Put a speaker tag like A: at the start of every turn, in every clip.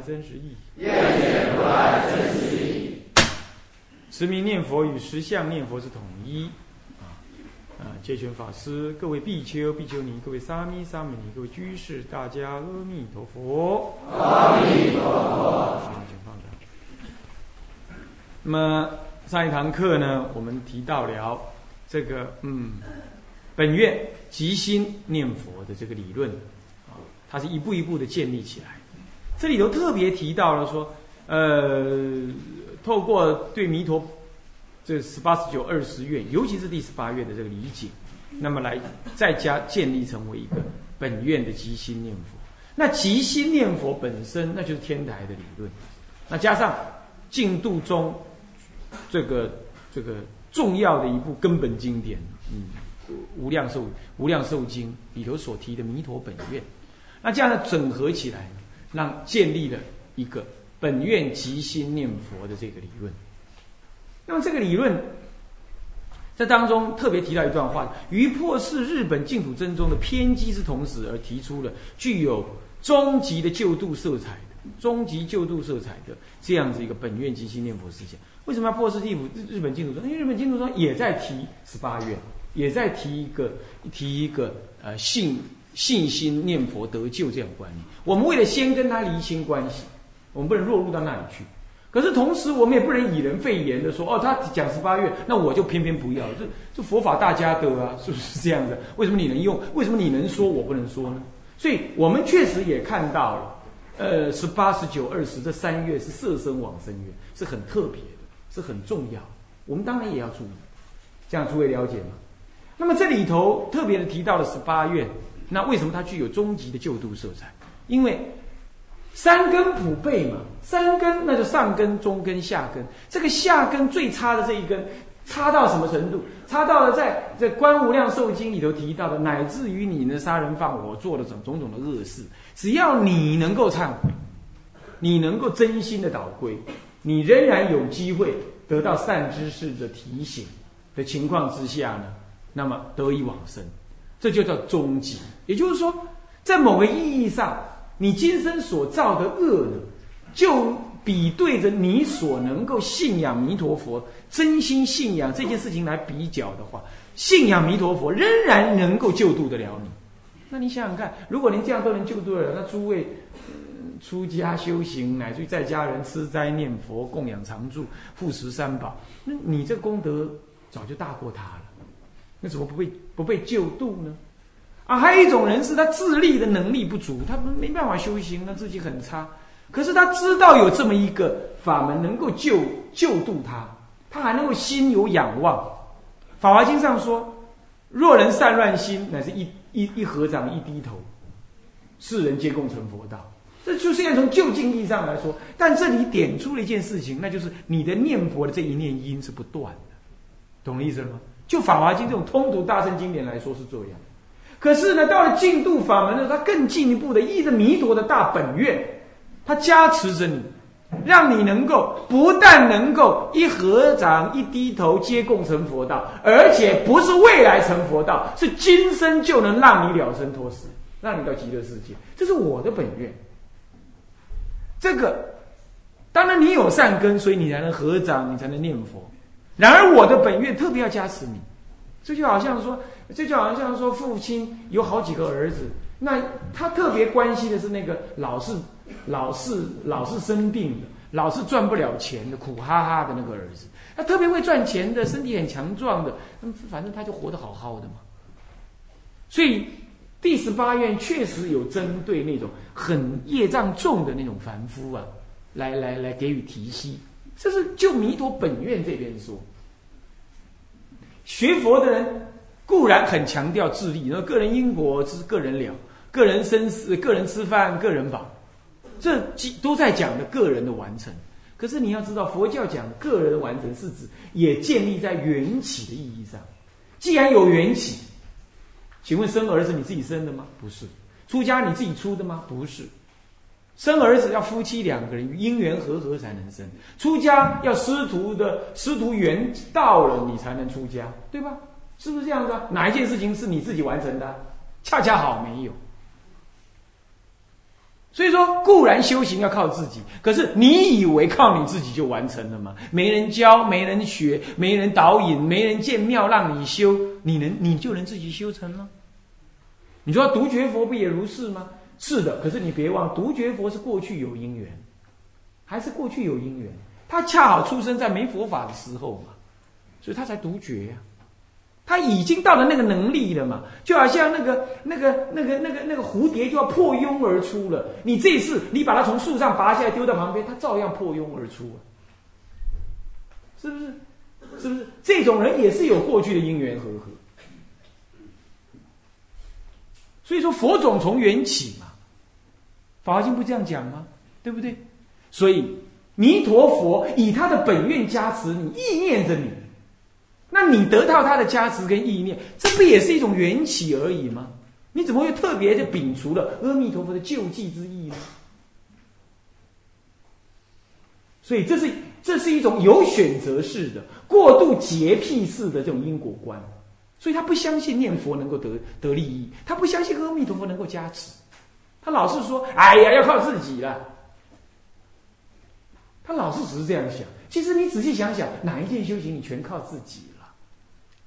A: 真实义。
B: 愿解如来真实义。
A: 持名念佛与实相念佛是统一。啊啊！戒权法师、各位比丘、比丘尼、各位沙弥、沙弥尼、各位居士，大家阿弥陀佛。
B: 阿弥陀佛。
A: 请放着。那么上一堂课呢，我们提到了这个嗯，本愿即心念佛的这个理论啊，它是一步一步的建立起来。这里头特别提到了说，呃，透过对弥陀这十八、十九、二十愿，尤其是第十八愿的这个理解，那么来再加建立成为一个本愿的即心念佛。那即心念佛本身，那就是天台的理论。那加上净度中这个这个重要的一部根本经典，嗯，无量寿无量寿经里头所提的弥陀本愿，那这样的整合起来，让建立了一个本愿即心念佛的这个理论。那么这个理论在当中特别提到一段话，于破释日本净土真宗的偏激之同时，而提出了具有终极的救度色彩、终极救度色彩的这样子一个本愿即心念佛思想。为什么要破释地府日本净土宗？因为日本净土宗也在提十八愿，也在提一个提一个呃信信心念佛得救这样观念。我们为了先跟他厘清关系，我们不能落入到那里去。可是同时，我们也不能以人废言的说哦，他讲十八愿，那我就偏偏不要。这这佛法大家得啊，是不是这样的？为什么你能用？为什么你能说，我不能说呢？所以我们确实也看到了，呃，十八、十九、二十这三月是色身往生月，是很特别的，是很重要。我们当然也要注意，这样诸位了解吗？那么这里头特别的提到了十八愿，那为什么它具有终极的救度色彩？因为三根普被嘛，三根那就上根、中根、下根。这个下根最差的这一根，差到什么程度？差到了在在《观无量寿经》里头提到的，乃至于你呢杀人放火做了种种种的恶事，只要你能够忏悔，你能够真心的倒归，你仍然有机会得到善知识的提醒的情况之下呢，那么得以往生，这就叫终极。也就是说，在某个意义上。你今生所造的恶呢，就比对着你所能够信仰弥陀佛、真心信仰这件事情来比较的话，信仰弥陀佛仍然能够救度得了你。那你想想看，如果您这样都能救度了，那诸位出家修行，乃至于在家人吃斋念佛、供养常住、护持三宝，那你这功德早就大过他了。那怎么不被不被救度呢？啊，还有一种人是他自立的能力不足，他没办法修行，他自己很差。可是他知道有这么一个法门能够救救度他，他还能够心有仰望。《法华经》上说：“若人散乱心，乃是一一一合掌一低头，世人皆共成佛道。”这就是要从就近义上来说。但这里点出了一件事情，那就是你的念佛的这一念因是不断的，懂我意思了吗？就《法华经》这种通读大乘经典来说是这样。可是呢，到了净度法门呢，它更进一步的依着弥陀的大本愿，它加持着你，让你能够不但能够一合掌一低头皆共成佛道，而且不是未来成佛道，是今生就能让你了生脱死，让你到极乐世界。这是我的本愿。这个当然你有善根，所以你才能合掌，你才能念佛。然而我的本愿特别要加持你，这就好像说。这就好像说，父亲有好几个儿子，那他特别关心的是那个老是、老是、老是生病的、老是赚不了钱的、苦哈哈的那个儿子。他特别会赚钱的，身体很强壮的，那么反正他就活得好好的嘛。所以第十八愿确实有针对那种很业障重的那种凡夫啊，来来来给予提息。这是就弥陀本愿这边说，学佛的人。固然很强调自立，然后个人因果是个人了，个人生死、个人吃饭、个人饱，这都在讲的个人的完成。可是你要知道，佛教讲个人的完成是指也建立在缘起的意义上。既然有缘起，请问生儿子你自己生的吗？不是。出家你自己出的吗？不是。生儿子要夫妻两个人因缘和合才能生。出家要师徒的师徒缘到了，你才能出家，对吧？是不是这样子？哪一件事情是你自己完成的？恰恰好没有。所以说，固然修行要靠自己，可是你以为靠你自己就完成了吗？没人教，没人学，没人导引，没人建庙让你修，你能你就能自己修成吗？你说独觉佛不也如是吗？是的，可是你别忘，独觉佛是过去有因缘，还是过去有因缘，他恰好出生在没佛法的时候嘛，所以他才独觉呀。他已经到了那个能力了嘛，就好像那个、那个、那个、那个、那个蝴蝶就要破蛹而出了。你这次你把它从树上拔下来丢到旁边，它照样破蛹而出啊，是不是？是不是？这种人也是有过去的因缘和合。所以说佛种从缘起嘛，《法华经》不这样讲吗？对不对？所以弥陀佛以他的本愿加持你，意念着你。那你得到他的加持跟意念，这不也是一种缘起而已吗？你怎么会特别的摒除了阿弥陀佛的救济之意呢？所以这是这是一种有选择式的、过度洁癖式的这种因果观。所以他不相信念佛能够得得利益，他不相信阿弥陀佛能够加持，他老是说：“哎呀，要靠自己了。”他老是只是这样想。其实你仔细想想，哪一件修行你全靠自己了？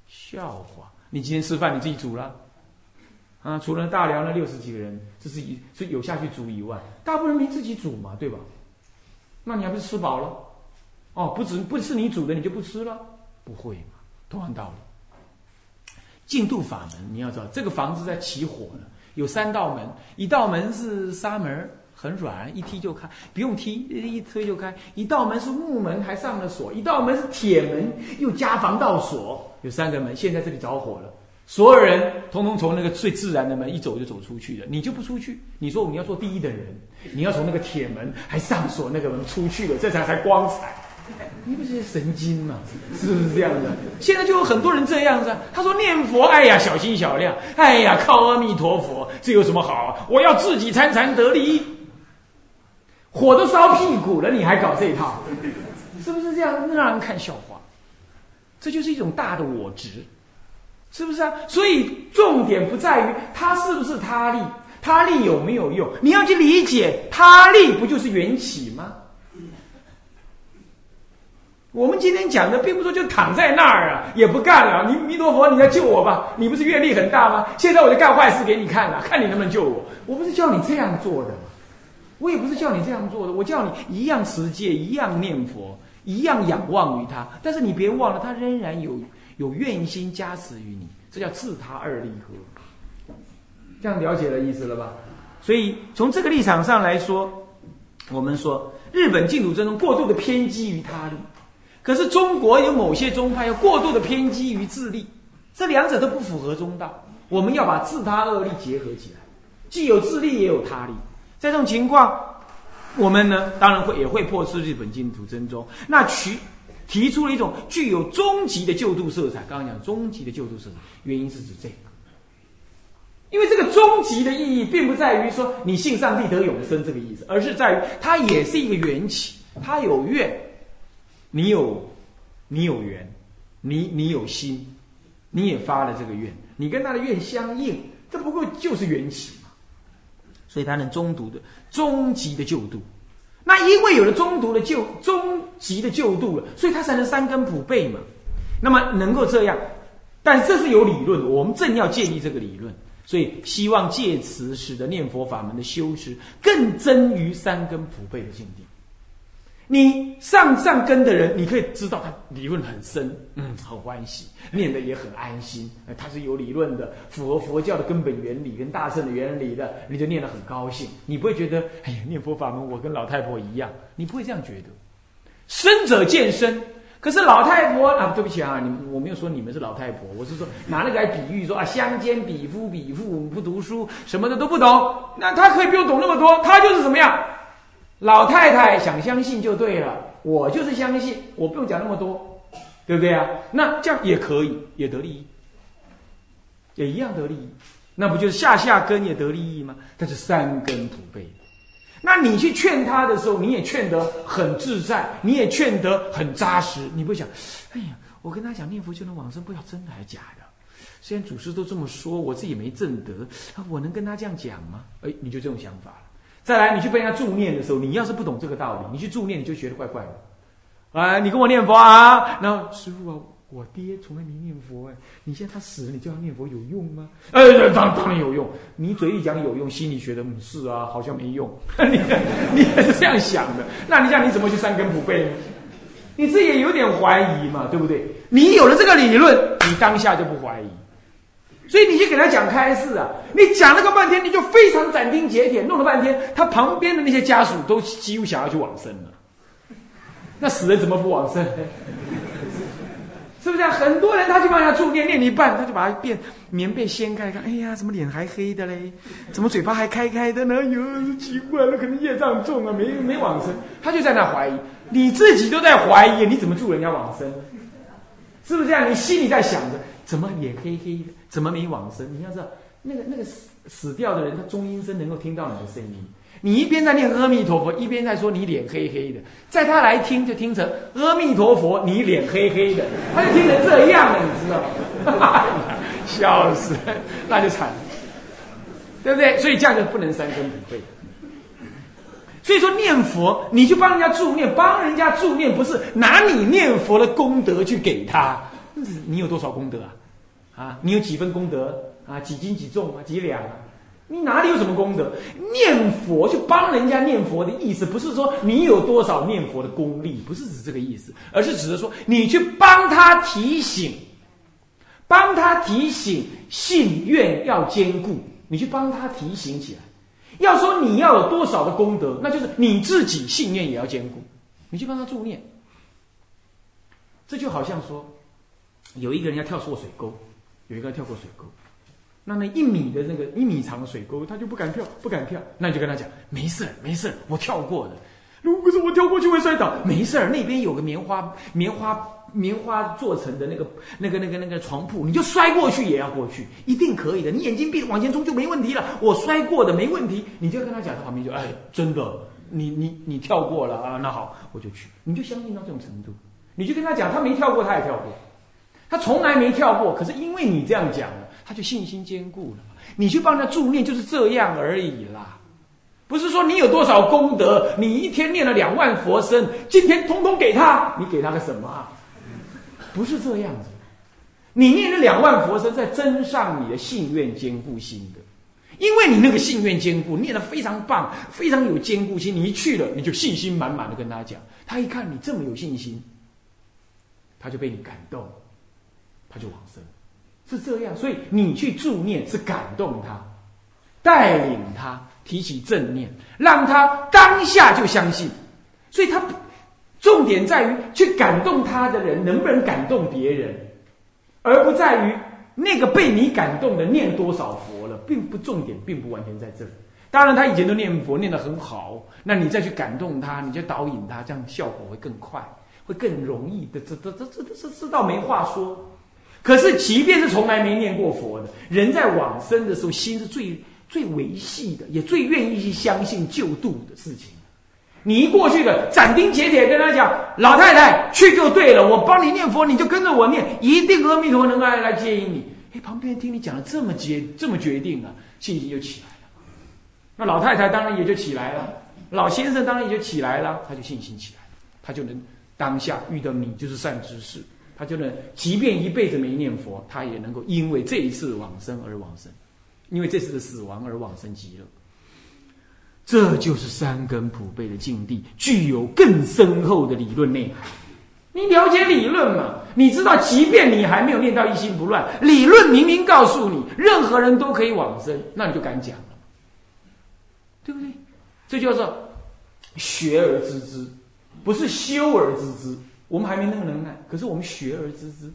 A: 笑话！你今天吃饭你自己煮了啊？除了大辽那六十几个人，这是一是有下去煮以外，大部分人没自己煮嘛，对吧？那你还不是吃饱了？哦，不止不是你煮的，你就不吃了？不会嘛？同样道理。净度法门，你要知道，这个房子在起火了，有三道门，一道门是纱门。很软，一踢就开，不用踢，一推就开。一道门是木门，还上了锁；一道门是铁门，又加防盗锁。有三个门，现在这里着火了，所有人通通从那个最自然的门一走就走出去了。你就不出去？你说我们要做第一的人，你要从那个铁门还上锁那个门出去了，这才才光彩。你不是神经吗？是不是这样的？现在就有很多人这样子。他说念佛，哎呀，小心小量，哎呀，靠阿弥陀佛，这有什么好？我要自己参禅得利益。火都烧屁股了，你还搞这一套，是不是这样？让人看笑话。这就是一种大的我执，是不是啊？所以重点不在于他是不是他力，他力有没有用？你要去理解他力，不就是缘起吗？我们今天讲的，并不说就躺在那儿啊，也不干了。你弥陀佛，你来救我吧！你不是愿力很大吗？现在我就干坏事给你看了，看你能不能救我。我不是叫你这样做的吗？我也不是叫你这样做的，我叫你一样持戒，一样念佛，一样仰望于他。但是你别忘了，他仍然有有愿心加持于你，这叫自他二利合。这样了解了意思了吧？所以从这个立场上来说，我们说日本净土真宗过度的偏激于他力，可是中国有某些宗派又过度的偏激于自利，这两者都不符合中道。我们要把自他二力结合起来，既有自利也有他利。在这种情况，我们呢当然会也会破斥日本净土真宗，那提提出了一种具有终极的救度色彩。刚刚讲终极的救度色彩，原因是指这个，因为这个终极的意义，并不在于说你信上帝得永生这个意思，而是在于它也是一个缘起，它有愿，你有你有缘，你你有心，你也发了这个愿，你跟他的愿相应，这不过就是缘起嘛。所以他能中毒的终极的救度，那因为有了中毒的救终极的救度了，所以他才能三根普被嘛。那么能够这样，但这是有理论，我们正要建立这个理论，所以希望借此使得念佛法门的修持更臻于三根普被的境地。你上上根的人，你可以知道他理论很深，嗯，很欢喜，念的也很安心，他是有理论的，符合佛教的根本原理跟大圣的原理的，你就念得很高兴。你不会觉得，哎呀，念佛法门我跟老太婆一样，你不会这样觉得。生者见生，可是老太婆啊，对不起啊，你我没有说你们是老太婆，我是说拿那个来比喻说啊，乡间比夫比妇不读书，什么的都不懂，那他可以不用懂那么多，他就是怎么样？老太太想相信就对了，我就是相信，我不用讲那么多，对不对啊？那这样也可以，也得利益，也一样得利益。那不就是下下根也得利益吗？它是三根普被。那你去劝他的时候，你也劝得很自在，你也劝得很扎实。你不想，哎呀，我跟他讲念佛就能往生，不知道真的还是假的。虽然祖师都这么说，我自己没正德，我能跟他这样讲吗？哎，你就这种想法了。再来，你去被人家助念的时候，你要是不懂这个道理，你去助念，你就觉得怪怪的。啊，你跟我念佛啊？然后师傅啊，我爹从来没念佛哎，你现在他死了，你叫他念佛有用吗？哎，当当然有用。你嘴里讲有用，心里觉得嗯是啊，好像没用。你你也是这样想的，那你讲你怎么去三根普被呢？你自己也有点怀疑嘛，对不对？你有了这个理论，你当下就不怀疑。所以你去给他讲开示啊，你讲了个半天，你就非常斩钉截铁，弄了半天，他旁边的那些家属都几乎想要去往生了。那死人怎么不往生？是不是啊？很多人他去帮人家助念，念一半，他就把他变棉被掀开，看，哎呀，怎么脸还黑的嘞？怎么嘴巴还开开的呢？哟，奇怪了，可能业障重啊，没没往生。他就在那怀疑，你自己都在怀疑，你怎么助人家往生？是不是这样？你心里在想着。怎么脸黑黑的？怎么没往生？你要知道，那个那个死死掉的人，他中阴身能够听到你的声音。你一边在念阿弥陀佛，一边在说你脸黑黑的，在他来听就听成阿弥陀佛，你脸黑黑的，他就听成这样了，你知道吗？笑死，那就惨了，对不对？所以这样就不能三根不对。所以说念佛，你去帮人家助念，帮人家助念，不是拿你念佛的功德去给他，你有多少功德啊？啊，你有几分功德啊？几斤几重啊？几两啊？你哪里有什么功德？念佛去帮人家念佛的意思，不是说你有多少念佛的功力，不是指这个意思，而是指的说你去帮他提醒，帮他提醒信愿要坚固，你去帮他提醒起来。要说你要有多少的功德，那就是你自己信念也要坚固，你去帮他助念。这就好像说，有一个人要跳错水沟。有一个跳过水沟，那那一米的那个一米长的水沟，他就不敢跳，不敢跳。那你就跟他讲，没事没事我跳过的。如果是我跳过去会摔倒，没事儿那边有个棉花棉花棉花做成的那个那个那个那个床铺，你就摔过去也要过去，一定可以的。你眼睛闭着往前冲就没问题了。我摔过的没问题，你就跟他讲，他旁边就哎，真的，你你你跳过了啊？那好，我就去。你就相信到这种程度，你就跟他讲，他没跳过，他也跳过。他从来没跳过，可是因为你这样讲了，他就信心坚固了。你去帮他助念就是这样而已啦，不是说你有多少功德，你一天念了两万佛身，今天通通给他，你给他个什么啊？不是这样子，你念了两万佛身，在增上你的信愿坚固心的，因为你那个信愿坚固，念的非常棒，非常有坚固心，你一去了，你就信心满满的跟他讲，他一看你这么有信心，他就被你感动。他就往生，是这样。所以你去助念是感动他，带领他提起正念，让他当下就相信。所以他重点在于去感动他的人能不能感动别人，而不在于那个被你感动的念多少佛了，并不重点，并不完全在这里。当然，他以前都念佛念得很好，那你再去感动他，你就导引他，这样效果会更快，会更容易的。这这这这这这倒没话说。可是，即便是从来没念过佛的人，在往生的时候，心是最最维系的，也最愿意去相信救度的事情。你一过去的斩钉截铁跟他讲：“老太太，去就对了，我帮你念佛，你就跟着我念，一定阿弥陀能够来来接引你。”哎，旁边听你讲的这么决这么决定啊，信心就起来了。那老太太当然也就起来了，老先生当然也就起来了，他就信心起来了，他就能当下遇到你就是善知识。他就能，即便一辈子没念佛，他也能够因为这一次往生而往生，因为这次的死亡而往生极乐。这就是三根普被的境地，具有更深厚的理论内涵。你了解理论嘛？你知道，即便你还没有念到一心不乱，理论明明告诉你，任何人都可以往生，那你就敢讲了，对不对？这叫做学而知之，不是修而知之。我们还没那个能耐，可是我们学而知之，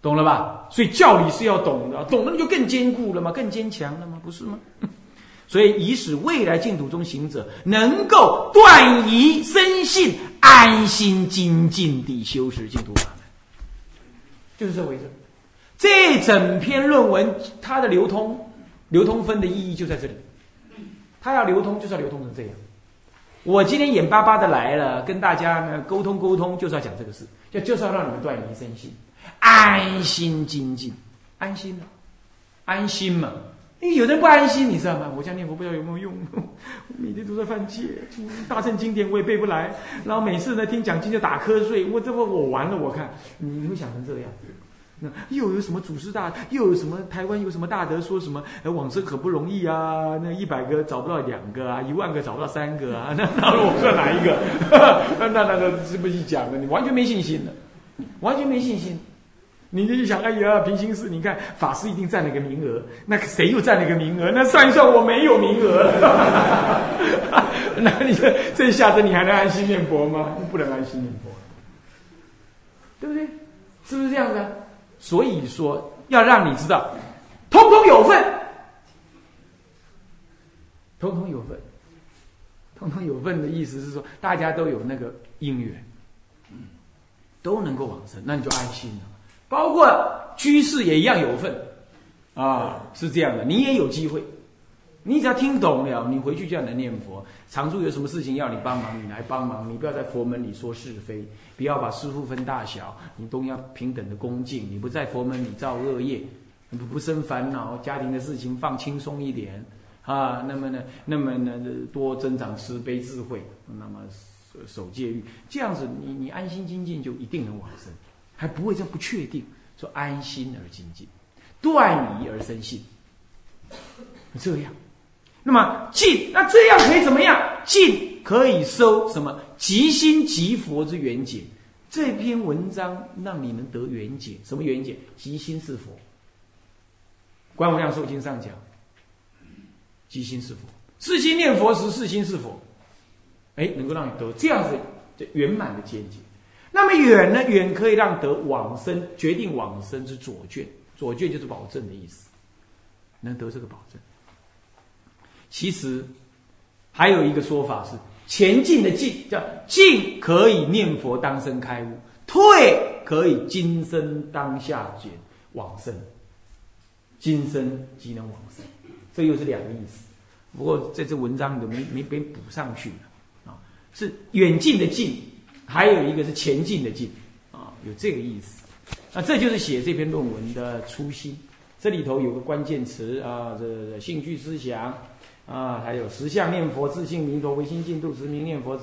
A: 懂了吧？所以教理是要懂的，懂了就更坚固了嘛，更坚强了嘛，不是吗？所以以使未来净土中行者能够断疑生信，安心精进地修持净土法门，就是这回事。这整篇论文它的流通，流通分的意义就在这里。它要流通，就是要流通成这样。我今天眼巴巴的来了，跟大家呢沟通沟通，就是要讲这个事，就就是要让你们断疑生信，安心精进，安心了，安心嘛。因为有人不安心，你知道吗？我讲念佛不知道有没有用，我每天都在犯戒，大乘经典我也背不来，然后每次呢听讲经就打瞌睡，我这不我完了，我看你会想成这样。那又有什么祖师大？又有什么台湾有什么大德说什么？呃，往生可不容易啊！那一百个找不到两个啊，一万个找不到三个啊！那那我算哪一个？那那那是不是讲的？你完全没信心的，完全没信心。你就想，哎呀，平行世，你看法师一定占了个名额，那谁又占了个名额？那算一算，我没有名额。那你说这下子你还能安心念佛吗？不能安心念佛，对不对？是不是这样的？所以说，要让你知道，通通有份，通通有份，通通有份的意思是说，大家都有那个因缘，都能够往生，那你就安心了。包括居士也一样有份，啊，是这样的，你也有机会，你只要听懂了，你回去就能念佛。常住有什么事情要你帮忙，你来帮忙，你不要在佛门里说是非。不要把师傅分大小，你都要平等的恭敬。你不在佛门里造恶业，不不生烦恼，家庭的事情放轻松一点啊。那么呢，那么呢，多增长慈悲智慧，那么守戒律，这样子你你安心精进就一定能往生，还不会这不确定说安心而精进，断疑而生信，这样。那么进，那这样可以怎么样？进可以收什么？即心即佛之缘解。这篇文章让你能得缘解，什么缘解？即心是佛。观无量寿经上讲，即心是佛，四心念佛时，四心是佛。哎，能够让你得这样子的圆满的见解。那么远呢？远可以让得往生，决定往生之左卷。左卷就是保证的意思，能得这个保证。其实还有一个说法是，前进的进叫进可以念佛当生开悟，退可以今生当下解往生，今生即能往生，这又是两个意思。不过在这文章里没没被补上去啊，是远近的近，还有一个是前进的进啊，有这个意思。那这就是写这篇论文的初心。这里头有个关键词啊，这兴趣思想。啊，还有十相念佛、自性弥陀、唯心净土、持名念佛、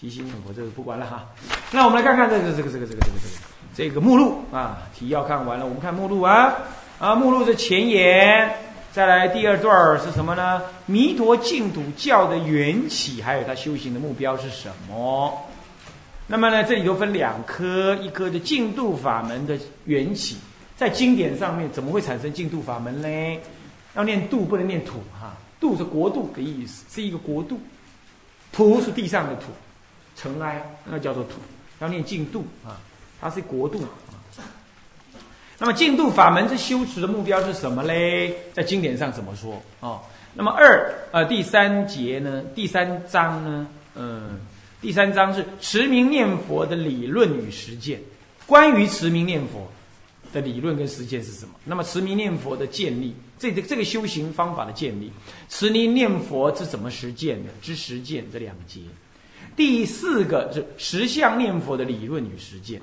A: 即心念佛，这个不管了哈。那我们来看看这个、这个、这个、这个、这个、这个这个目录啊，提要看完了，我们看目录啊啊，目录的前言，再来第二段是什么呢？弥陀净土教的缘起，还有它修行的目标是什么？那么呢，这里头分两科，一科的净土法门的缘起，在经典上面怎么会产生净土法门呢？要念度，不能念土哈。度是国度的意思，是一个国度。土是地上的土，尘埃那叫做土。要念净度啊，它是国度。那么净度法门之修持的目标是什么嘞？在经典上怎么说啊？那么二呃第三节呢？第三章呢？嗯，第三章是持名念佛的理论与实践。关于持名念佛的理论跟实践是什么？那么持名念佛的建立。这个这个修行方法的建立，持名念佛是怎么实践的？之实践这两节。第四个是十相念佛的理论与实践，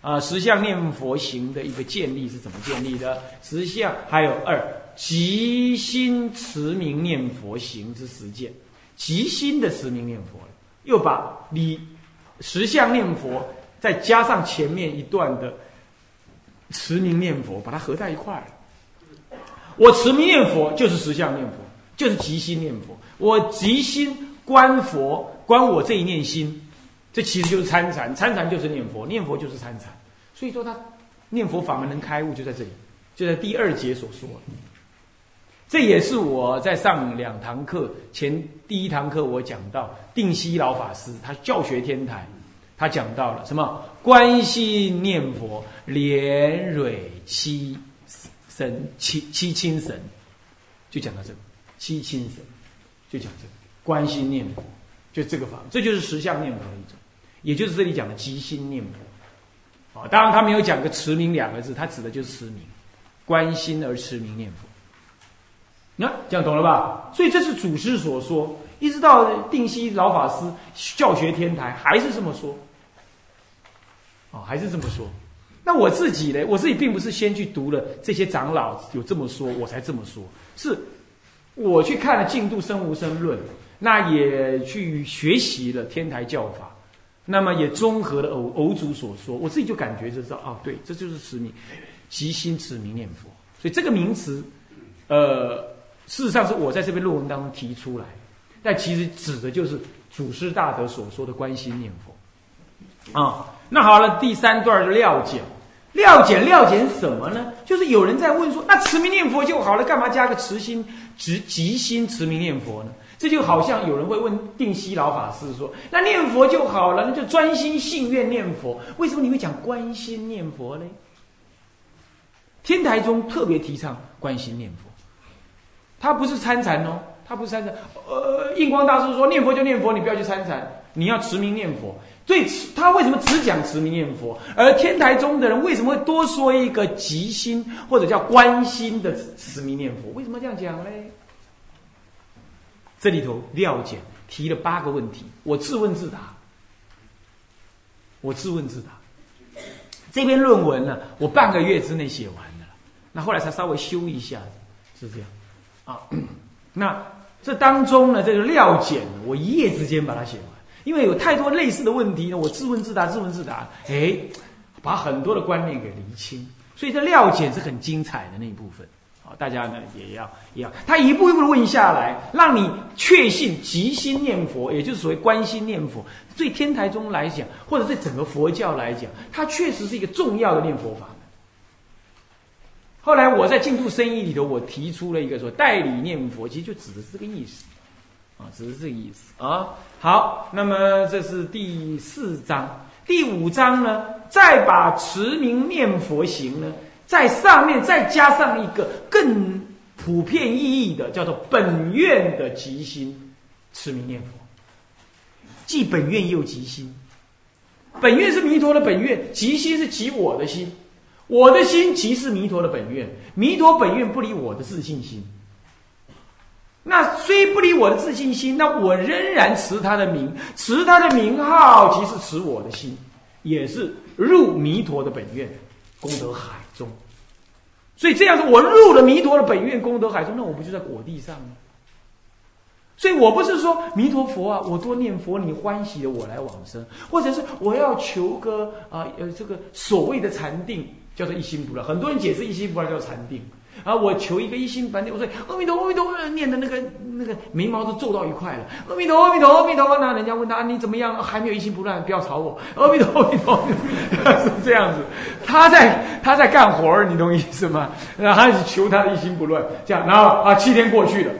A: 啊，十相念佛行的一个建立是怎么建立的？十相还有二，即心持名念佛行之实践，即心的持名念佛，又把你十相念佛再加上前面一段的持名念佛，把它合在一块儿。我持名念佛就是实相念佛，就是即心念佛。我即心观佛，观我这一念心，这其实就是参禅。参禅就是念佛，念佛就是参禅。所以说，他念佛法门能开悟，就在这里，就在第二节所说。这也是我在上两堂课前第一堂课我讲到定西老法师，他教学天台，他讲到了什么？观心念佛，莲蕊期。神七七亲神，就讲到这个七亲神，就讲这个观心念佛，就这个法，这就是实相念佛的一种，也就是这里讲的即心念佛。啊，当然他没有讲个持名两个字，他指的就是持名，观心而持名念佛。你看，这样懂了吧？所以这是祖师所说，一直到定西老法师教学天台还是这么说。哦，还是这么说。那我自己呢？我自己并不是先去读了这些长老有这么说，我才这么说。是，我去看了《净度生无生论》，那也去学习了天台教法，那么也综合了偶偶主所说，我自己就感觉就知道，哦，对，这就是持名，即心持名念佛。所以这个名词，呃。事实上是我在这篇论文当中提出来，但其实指的就是祖师大德所说的观心念佛啊。那好了，第三段就料简，料简料简什么呢？就是有人在问说，那持名念佛就好了，干嘛加个持心、直即心持名念佛呢？这就好像有人会问定西老法师说，那念佛就好了，那就专心信愿念佛，为什么你会讲观心念佛呢？天台中特别提倡观心念佛。他不是参禅哦，他不是参禅。呃，印光大师说念佛就念佛，你不要去参禅，你要持名念佛。对，他为什么只讲持名念佛？而天台宗的人为什么会多说一个吉心或者叫观心的持名念佛？为什么这样讲呢？这里头廖简提了八个问题，我自问自答。我自问自答。这篇论文呢，我半个月之内写完了，那后来才稍微修一下，是这样。啊，那这当中呢，这个料简，我一夜之间把它写完，因为有太多类似的问题呢，我自问自答，自问自答，哎，把很多的观念给厘清，所以这料简是很精彩的那一部分。啊，大家呢也要也要，他一步一步的问下来，让你确信即心念佛，也就是所谓观心念佛，对天台宗来讲，或者对整个佛教来讲，它确实是一个重要的念佛法门。后来我在净土生意里头，我提出了一个说代理念佛，其实就指的是这个意思，啊，只是这个意思啊。好，那么这是第四章，第五章呢，再把持名念佛行呢，在上面再加上一个更普遍意义的，叫做本愿的吉心持名念佛，既本愿又吉心，本愿是弥陀的本愿，吉心是即我的心。我的心即是弥陀的本愿，弥陀本愿不离我的自信心。那虽不离我的自信心，那我仍然持他的名，持他的名号，即是持我的心，也是入弥陀的本愿功德海中。所以这样子，我入了弥陀的本愿功德海中，那我不就在果地上吗？所以我不是说弥陀佛啊，我多念佛，你欢喜的我来往生，或者是我要求个啊呃这个所谓的禅定。叫做一心不乱，很多人解释一心不乱叫禅定，啊，我求一个一心禅定，我说阿弥陀阿弥陀，念的那个那个眉毛都皱到一块了，阿弥陀阿弥陀阿弥陀，那人家问他你怎么样？还没有一心不乱，不要吵我，阿弥陀阿弥陀，是这样子，他在他在干活儿，你懂意思吗？然后他求他的一心不乱，这样，然后啊七天过去了，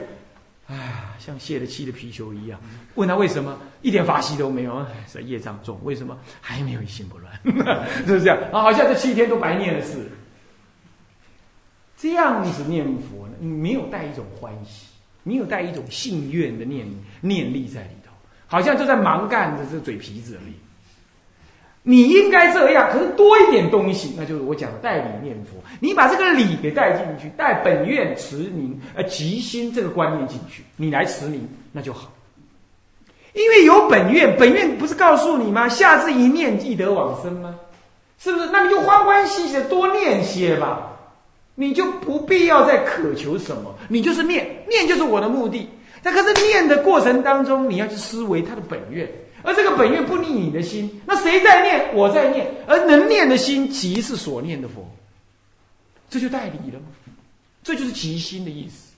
A: 哎，像泄了气的皮球一样。问他为什么一点法喜都没有？是业障重，为什么还没有一心不乱？是不是这样？啊，好像这七天都白念了似的。这样子念佛呢，你没有带一种欢喜，你有带一种信愿的念念力在里头，好像就在忙干着这嘴皮子而已。你应该这样，可是多一点东西，那就是我讲代理念佛。你把这个理给带进去，带本愿持名，呃，即心这个观念进去，你来持名，那就好。因为有本愿，本愿不是告诉你吗？下次一念，即得往生吗？是不是？那你就欢欢喜喜的多念些吧，你就不必要再渴求什么，你就是念，念就是我的目的。那可是念的过程当中，你要去思维他的本愿，而这个本愿不离你的心，那谁在念？我在念，而能念的心即是所念的佛，这就代理了吗？这就是即心的意思。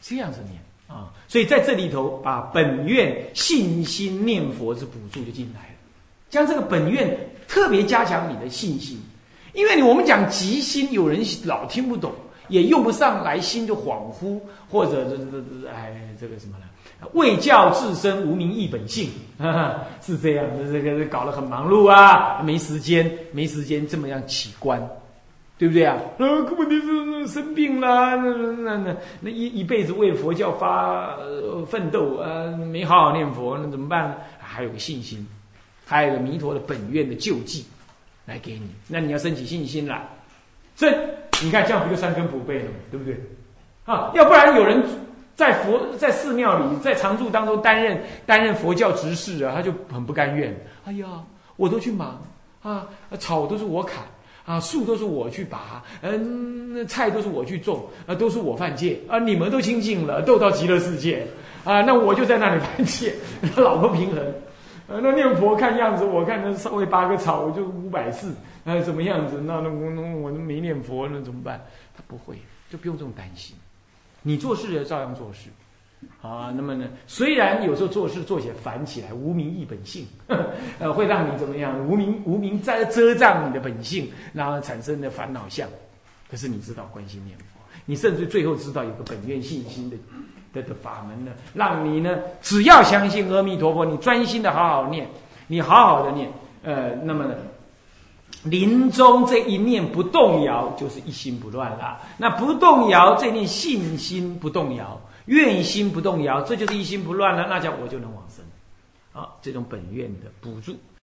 A: 这样子念啊，所以在这里头把本愿信心念佛之补助就进来了，将这个本愿特别加强你的信心，因为你我们讲即心，有人老听不懂，也用不上来，心就恍惚，或者这这这哎这个什么呢？未教自身无名一本性，是这样的，这个搞得很忙碌啊，没时间，没时间这么样起观，对不对啊？呃，问题是生病了，那那那那一一辈子为佛教发奋斗，呃，没好好念佛，那怎么办？还有个信心，还有个弥陀的本愿的救济来给你，那你要升起信心来。这你看这样不就三根普被了吗？对不对？啊，要不然有人在佛在寺庙里在常住当中担任担任佛教执事啊，他就很不甘愿。哎呀，我都去忙啊，草都是我砍啊，树都是我去拔，嗯，菜都是我去种啊，都是我犯戒啊，你们都清净了，都到极乐世界啊，那我就在那里犯戒，老不平衡。呃，那念佛看样子，我看那稍微拔个草，我就五百次，呃，怎么样子？那那我那我都没念佛，那怎么办？他不会，就不用这种担心。你做事也照样做事，啊，那么呢，虽然有时候做事做起来烦起来，无名亦本性，呃，会让你怎么样？无名无名在遮障你的本性，然后产生的烦恼相。可是你知道关心念佛，你甚至最后知道有个本愿信心的。的的法门呢，让你呢，只要相信阿弥陀佛，你专心的好好念，你好好的念，呃，那么呢，临终这一念不动摇，就是一心不乱了。那不动摇这念信心不动摇，愿心不动摇，这就是一心不乱了。那叫我就能往生，啊，这种本愿的补助。